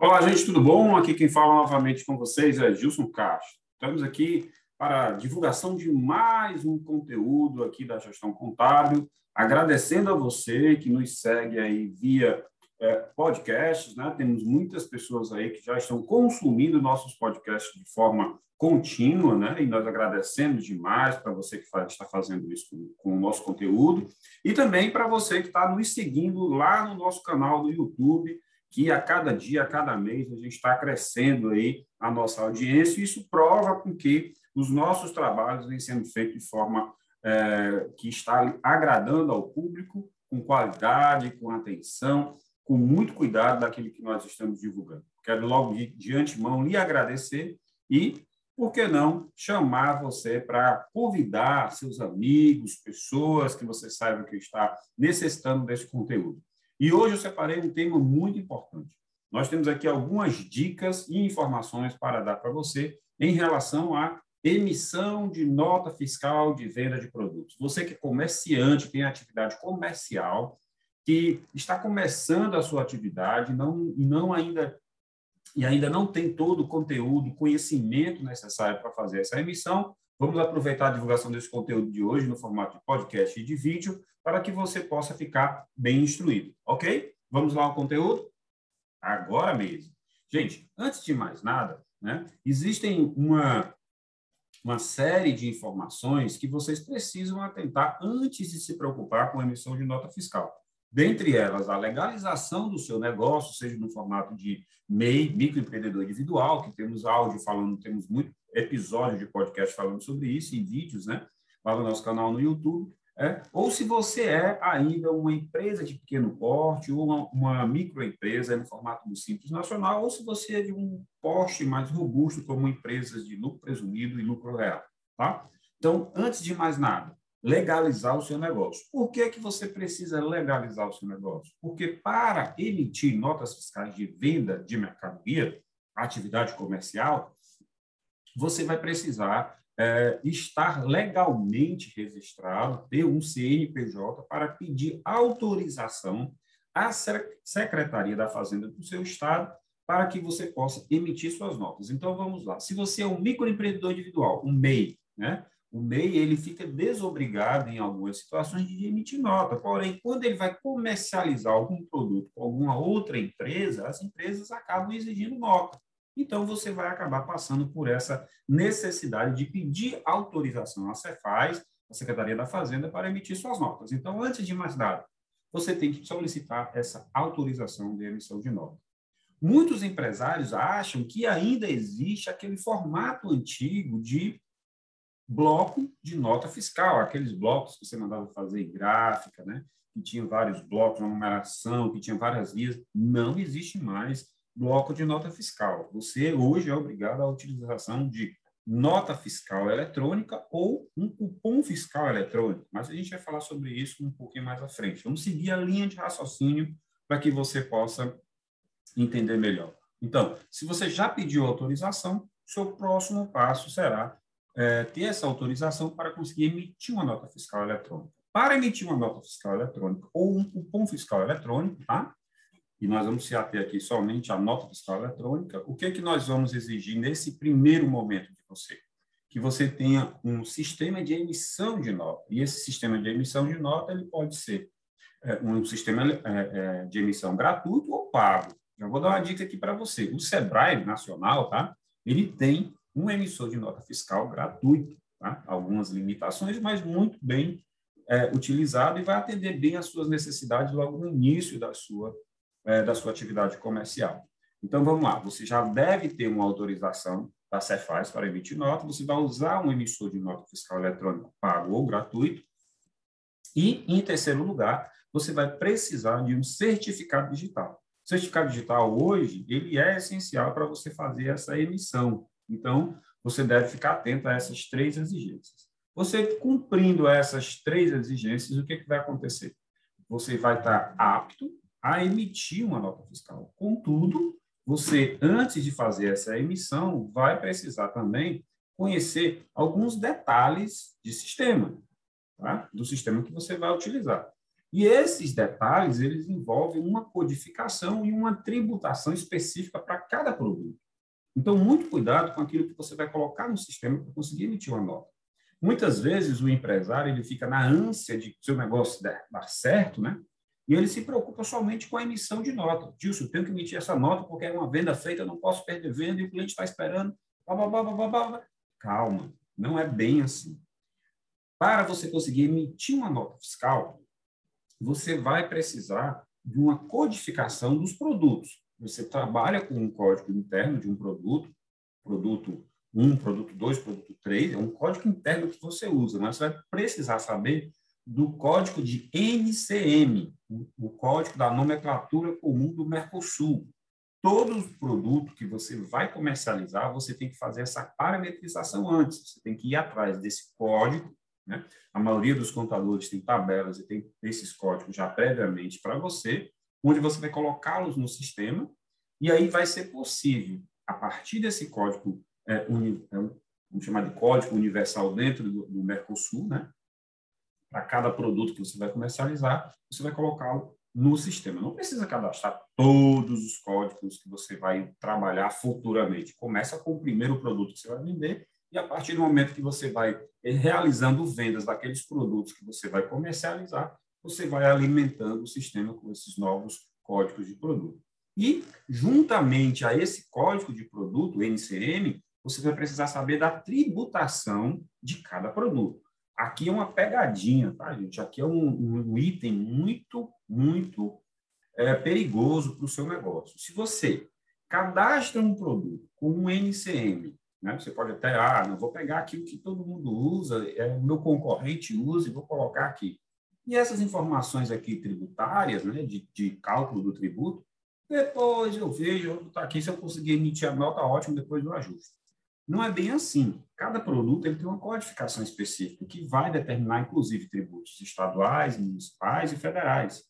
Olá, gente, tudo bom? Aqui quem fala novamente com vocês é Gilson Castro. Estamos aqui para a divulgação de mais um conteúdo aqui da gestão contábil, agradecendo a você que nos segue aí via é, podcasts, né? Temos muitas pessoas aí que já estão consumindo nossos podcasts de forma contínua, né? E nós agradecemos demais para você que faz, está fazendo isso com, com, o nosso conteúdo e também para você que está nos seguindo lá no nosso canal do YouTube que a cada dia, a cada mês, a gente está crescendo aí a nossa audiência, e isso prova com que os nossos trabalhos vêm sendo feitos de forma é, que está agradando ao público, com qualidade, com atenção, com muito cuidado daquilo que nós estamos divulgando. Quero logo de, de antemão lhe agradecer e, por que não, chamar você para convidar seus amigos, pessoas que você saiba que está necessitando desse conteúdo. E hoje eu separei um tema muito importante. Nós temos aqui algumas dicas e informações para dar para você em relação à emissão de nota fiscal de venda de produtos. Você que é comerciante, tem atividade comercial, que está começando a sua atividade não, não ainda e ainda não tem todo o conteúdo, conhecimento necessário para fazer essa emissão, Vamos aproveitar a divulgação desse conteúdo de hoje no formato de podcast e de vídeo para que você possa ficar bem instruído, ok? Vamos lá ao conteúdo? Agora mesmo. Gente, antes de mais nada, né, existem uma, uma série de informações que vocês precisam atentar antes de se preocupar com a emissão de nota fiscal. Dentre elas, a legalização do seu negócio, seja no formato de MEI, microempreendedor individual, que temos áudio falando, temos muito episódio de podcast falando sobre isso, em vídeos, né? Lá no nosso canal no YouTube. É, ou se você é ainda uma empresa de pequeno porte ou uma, uma microempresa no formato do Simples Nacional, ou se você é de um porte mais robusto, como empresas de lucro presumido e lucro real. Tá? Então, antes de mais nada, legalizar o seu negócio. Por que, que você precisa legalizar o seu negócio? Porque para emitir notas fiscais de venda de mercadoria, atividade comercial, você vai precisar é, estar legalmente registrado, ter um CNPJ para pedir autorização à Secretaria da Fazenda do seu estado para que você possa emitir suas notas. Então, vamos lá. Se você é um microempreendedor individual, um MEI, né? O MEI ele fica desobrigado em algumas situações de emitir nota. Porém, quando ele vai comercializar algum produto com alguma outra empresa, as empresas acabam exigindo nota. Então, você vai acabar passando por essa necessidade de pedir autorização à Cefaz, a Secretaria da Fazenda, para emitir suas notas. Então, antes de mais nada, você tem que solicitar essa autorização de emissão de nota. Muitos empresários acham que ainda existe aquele formato antigo de bloco de nota fiscal, aqueles blocos que você mandava fazer em gráfica, né? que tinha vários blocos, uma numeração, que tinha várias vias. Não existe mais bloco de nota fiscal. Você hoje é obrigado à utilização de nota fiscal eletrônica ou um cupom fiscal eletrônico, mas a gente vai falar sobre isso um pouquinho mais à frente. Vamos seguir a linha de raciocínio para que você possa entender melhor. Então, se você já pediu autorização, seu próximo passo será é, ter essa autorização para conseguir emitir uma nota fiscal eletrônica. Para emitir uma nota fiscal eletrônica ou um cupom fiscal eletrônico, tá? e nós vamos se ater aqui somente à nota fiscal eletrônica, o que é que nós vamos exigir nesse primeiro momento de você? Que você tenha um sistema de emissão de nota. E esse sistema de emissão de nota ele pode ser é, um sistema é, é, de emissão gratuito ou pago. Já vou dar uma dica aqui para você. O Sebrae Nacional, tá? Ele tem um emissor de nota fiscal gratuito, tá? Algumas limitações, mas muito bem é, utilizado e vai atender bem às suas necessidades logo no início da sua é, da sua atividade comercial. Então, vamos lá, você já deve ter uma autorização da Cefaz para emitir nota, você vai usar um emissor de nota fiscal eletrônico pago ou gratuito, e, em terceiro lugar, você vai precisar de um certificado digital. O certificado digital, hoje, ele é essencial para você fazer essa emissão. Então, você deve ficar atento a essas três exigências. Você cumprindo essas três exigências, o que, que vai acontecer? Você vai estar apto a emitir uma nota fiscal. Contudo, você, antes de fazer essa emissão, vai precisar também conhecer alguns detalhes de sistema, tá? do sistema que você vai utilizar. E esses detalhes, eles envolvem uma codificação e uma tributação específica para cada produto. Então, muito cuidado com aquilo que você vai colocar no sistema para conseguir emitir uma nota. Muitas vezes o empresário ele fica na ânsia de que seu negócio dar, dar certo, né? E ele se preocupa somente com a emissão de nota. Dilson, eu tenho que emitir essa nota porque é uma venda feita, eu não posso perder venda e o cliente está esperando. Blá, blá, blá, blá, Calma, não é bem assim. Para você conseguir emitir uma nota fiscal, você vai precisar de uma codificação dos produtos. Você trabalha com um código interno de um produto, produto 1, produto 2, produto 3, é um código interno que você usa, mas você vai precisar saber do código de NCM, o código da nomenclatura comum do Mercosul. Todos os produtos que você vai comercializar, você tem que fazer essa parametrização antes. Você tem que ir atrás desse código. Né? A maioria dos contadores tem tabelas e tem esses códigos já previamente para você, onde você vai colocá-los no sistema, e aí vai ser possível, a partir desse código, é, uni, é, vamos chamar de código universal dentro do, do Mercosul, né? para cada produto que você vai comercializar, você vai colocá-lo no sistema. Não precisa cadastrar todos os códigos que você vai trabalhar futuramente. Começa com o primeiro produto que você vai vender e a partir do momento que você vai realizando vendas daqueles produtos que você vai comercializar, você vai alimentando o sistema com esses novos códigos de produto. E, juntamente a esse código de produto, NCM, você vai precisar saber da tributação de cada produto. Aqui é uma pegadinha, tá, gente? Aqui é um, um item muito, muito é, perigoso para o seu negócio. Se você cadastra um produto com um NCM, né? Você pode até, ah, não vou pegar aquilo que todo mundo usa, é, o meu concorrente usa e vou colocar aqui. E essas informações aqui tributárias, né, de, de cálculo do tributo, depois eu vejo, tá aqui, se eu conseguir emitir a nota, ótimo, depois eu ajusto. Não é bem assim. Cada produto ele tem uma codificação específica que vai determinar, inclusive, tributos estaduais, municipais e federais.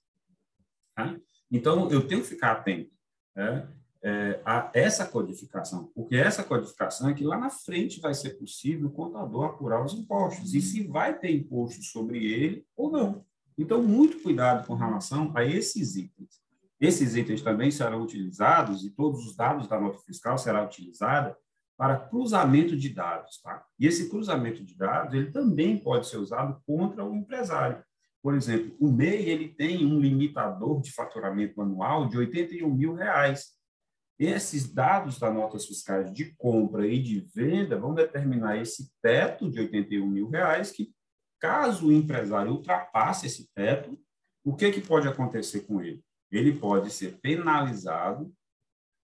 Tá? Então, eu tenho que ficar atento né, é, a essa codificação, porque essa codificação é que lá na frente vai ser possível o contador apurar os impostos e se vai ter imposto sobre ele ou não. Então, muito cuidado com relação a esses itens. Esses itens também serão utilizados e todos os dados da nota fiscal serão utilizados para cruzamento de dados. Tá? E esse cruzamento de dados ele também pode ser usado contra o empresário. Por exemplo, o MEI ele tem um limitador de faturamento anual de 81 mil reais. Esses dados das notas fiscais de compra e de venda vão determinar esse teto de 81 mil reais, que caso o empresário ultrapasse esse teto, o que, que pode acontecer com ele? Ele pode ser penalizado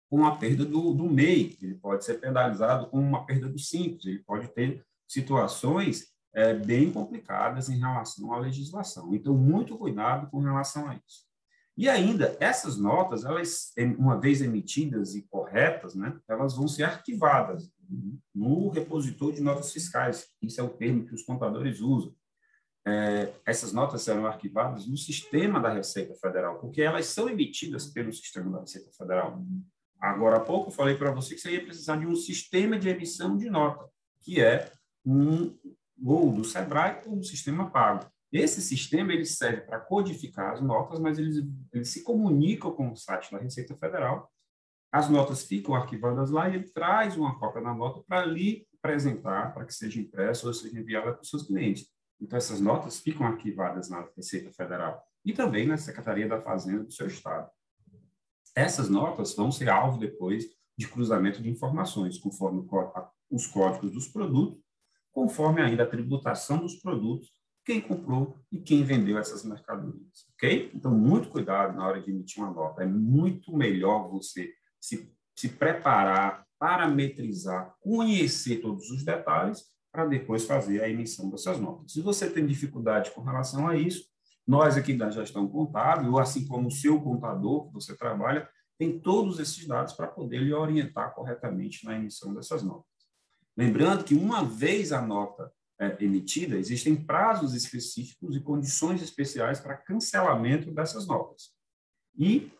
com a perda do, do MEI, ele pode ser penalizado com uma perda do Simples, ele pode ter situações é, bem complicadas em relação à legislação. Então, muito cuidado com relação a isso. E ainda, essas notas, elas, uma vez emitidas e corretas, né, elas vão ser arquivadas no repositório de notas fiscais. Isso é o termo que os contadores usam. É, essas notas serão arquivadas no sistema da Receita Federal, porque elas são emitidas pelo sistema da Receita Federal. Agora há pouco falei para você que você ia precisar de um sistema de emissão de nota, que é um ou do Sebrae ou do sistema pago. Esse sistema ele serve para codificar as notas, mas eles, eles se comunicam com o site da Receita Federal. As notas ficam arquivadas lá e ele traz uma cópia da nota para ali apresentar, para que seja impressa ou seja enviada para os seus clientes. Então, essas notas ficam arquivadas na Receita Federal e também na Secretaria da Fazenda do seu estado. Essas notas vão ser alvo depois de cruzamento de informações, conforme os códigos dos produtos, conforme ainda a tributação dos produtos, quem comprou e quem vendeu essas mercadorias, ok? Então, muito cuidado na hora de emitir uma nota. É muito melhor você se, se preparar, parametrizar, conhecer todos os detalhes para depois fazer a emissão dessas notas. Se você tem dificuldade com relação a isso, nós aqui da gestão contábil, assim como o seu contador que você trabalha, tem todos esses dados para poder lhe orientar corretamente na emissão dessas notas. Lembrando que uma vez a nota é, emitida, existem prazos específicos e condições especiais para cancelamento dessas notas. E,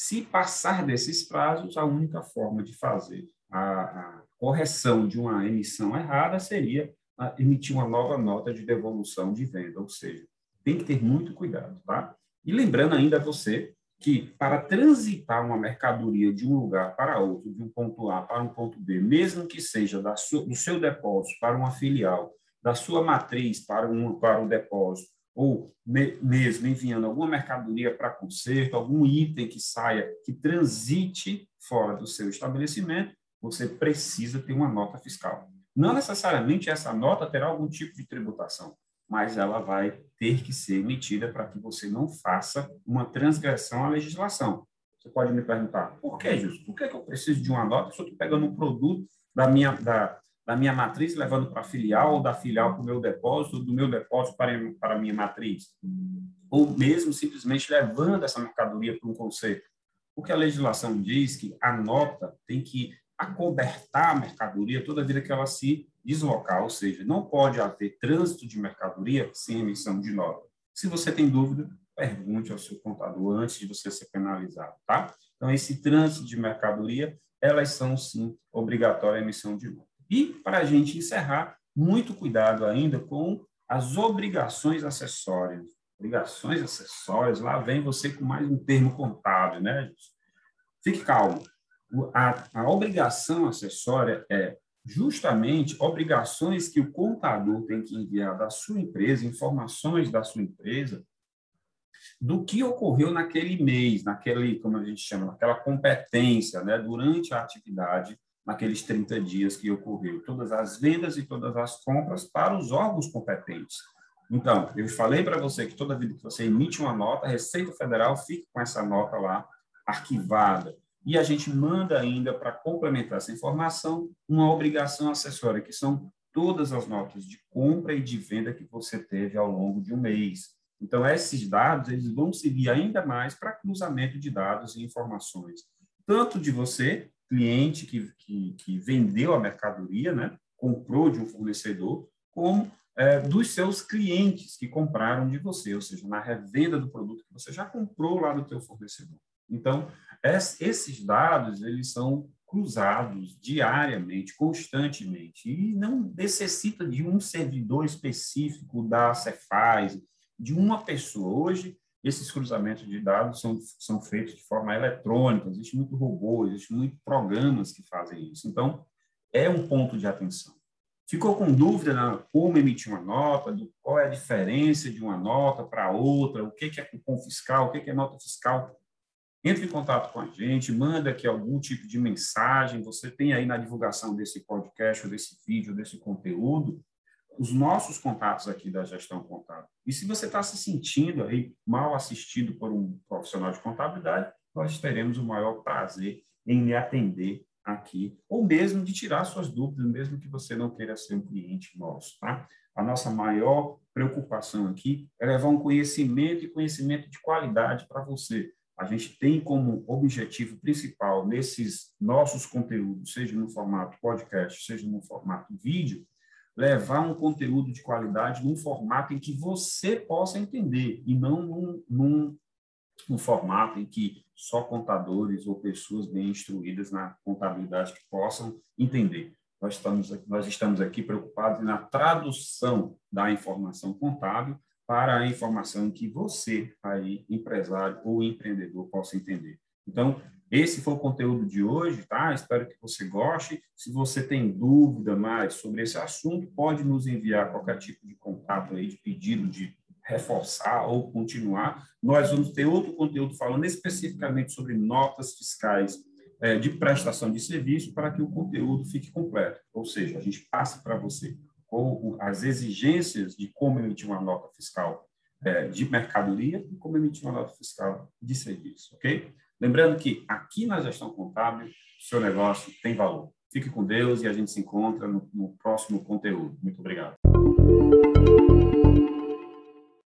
se passar desses prazos, a única forma de fazer a, correção de uma emissão errada seria emitir uma nova nota de devolução de venda, ou seja, tem que ter muito cuidado, tá? E lembrando ainda você que para transitar uma mercadoria de um lugar para outro, de um ponto A para um ponto B, mesmo que seja da sua, do seu depósito para uma filial, da sua matriz para um para o depósito, ou me, mesmo enviando alguma mercadoria para conserto, algum item que saia, que transite fora do seu estabelecimento, você precisa ter uma nota fiscal. Não necessariamente essa nota terá algum tipo de tributação, mas ela vai ter que ser emitida para que você não faça uma transgressão à legislação. Você pode me perguntar, por que, Justo? Por que, que eu preciso de uma nota se eu estou pegando um produto da minha, da, da minha matriz levando para a filial, ou da filial para o meu depósito, ou do meu depósito para, para a minha matriz? Ou mesmo simplesmente levando essa mercadoria para um conserto? Porque a legislação diz que a nota tem que acobertar a mercadoria toda vida que ela se deslocar, ou seja, não pode haver trânsito de mercadoria sem emissão de nota. Se você tem dúvida, pergunte ao seu contador antes de você ser penalizado, tá? Então, esse trânsito de mercadoria, elas são, sim, obrigatória a emissão de nota. E, para a gente encerrar, muito cuidado ainda com as obrigações acessórias. Obrigações acessórias, lá vem você com mais um termo contábil, né? Fique calmo a, a obrigação acessória é justamente obrigações que o contador tem que enviar da sua empresa, informações da sua empresa, do que ocorreu naquele mês, naquele, como a gente chama, naquela competência, né, durante a atividade, naqueles 30 dias que ocorreu, todas as vendas e todas as compras para os órgãos competentes. Então, eu falei para você que toda vida que você emite uma nota, a Receita Federal fica com essa nota lá arquivada e a gente manda ainda, para complementar essa informação, uma obrigação acessória, que são todas as notas de compra e de venda que você teve ao longo de um mês. Então, esses dados eles vão servir ainda mais para cruzamento de dados e informações, tanto de você, cliente que, que, que vendeu a mercadoria, né, comprou de um fornecedor, como é, dos seus clientes que compraram de você, ou seja, na revenda do produto que você já comprou lá do teu fornecedor. Então, esses dados eles são cruzados diariamente, constantemente, e não necessita de um servidor específico da Cefaz, de uma pessoa. Hoje, esses cruzamentos de dados são, são feitos de forma eletrônica, existe muito robô, existe muitos programas que fazem isso. Então, é um ponto de atenção. Ficou com dúvida na como emitir uma nota, do, qual é a diferença de uma nota para outra, o que é cupom fiscal, o que é nota fiscal? Entre em contato com a gente, manda aqui algum tipo de mensagem. Você tem aí na divulgação desse podcast, desse vídeo, desse conteúdo, os nossos contatos aqui da gestão contábil. E se você está se sentindo aí mal assistido por um profissional de contabilidade, nós teremos o maior prazer em lhe atender aqui, ou mesmo de tirar suas dúvidas, mesmo que você não queira ser um cliente nosso, tá? A nossa maior preocupação aqui é levar um conhecimento e conhecimento de qualidade para você a gente tem como objetivo principal nesses nossos conteúdos, seja no formato podcast, seja no formato vídeo, levar um conteúdo de qualidade num formato em que você possa entender e não num, num, num formato em que só contadores ou pessoas bem instruídas na contabilidade possam entender. Nós estamos, nós estamos aqui preocupados na tradução da informação contábil para a informação que você, aí, empresário ou empreendedor, possa entender. Então, esse foi o conteúdo de hoje, tá? Espero que você goste. Se você tem dúvida mais sobre esse assunto, pode nos enviar qualquer tipo de contato aí, de pedido de reforçar ou continuar. Nós vamos ter outro conteúdo falando especificamente sobre notas fiscais é, de prestação de serviço para que o conteúdo fique completo. Ou seja, a gente passa para você ou as exigências de como emitir uma nota fiscal é, de mercadoria e como emitir uma nota fiscal de serviço, ok? Lembrando que aqui na gestão contábil, seu negócio tem valor. Fique com Deus e a gente se encontra no, no próximo conteúdo. Muito obrigado.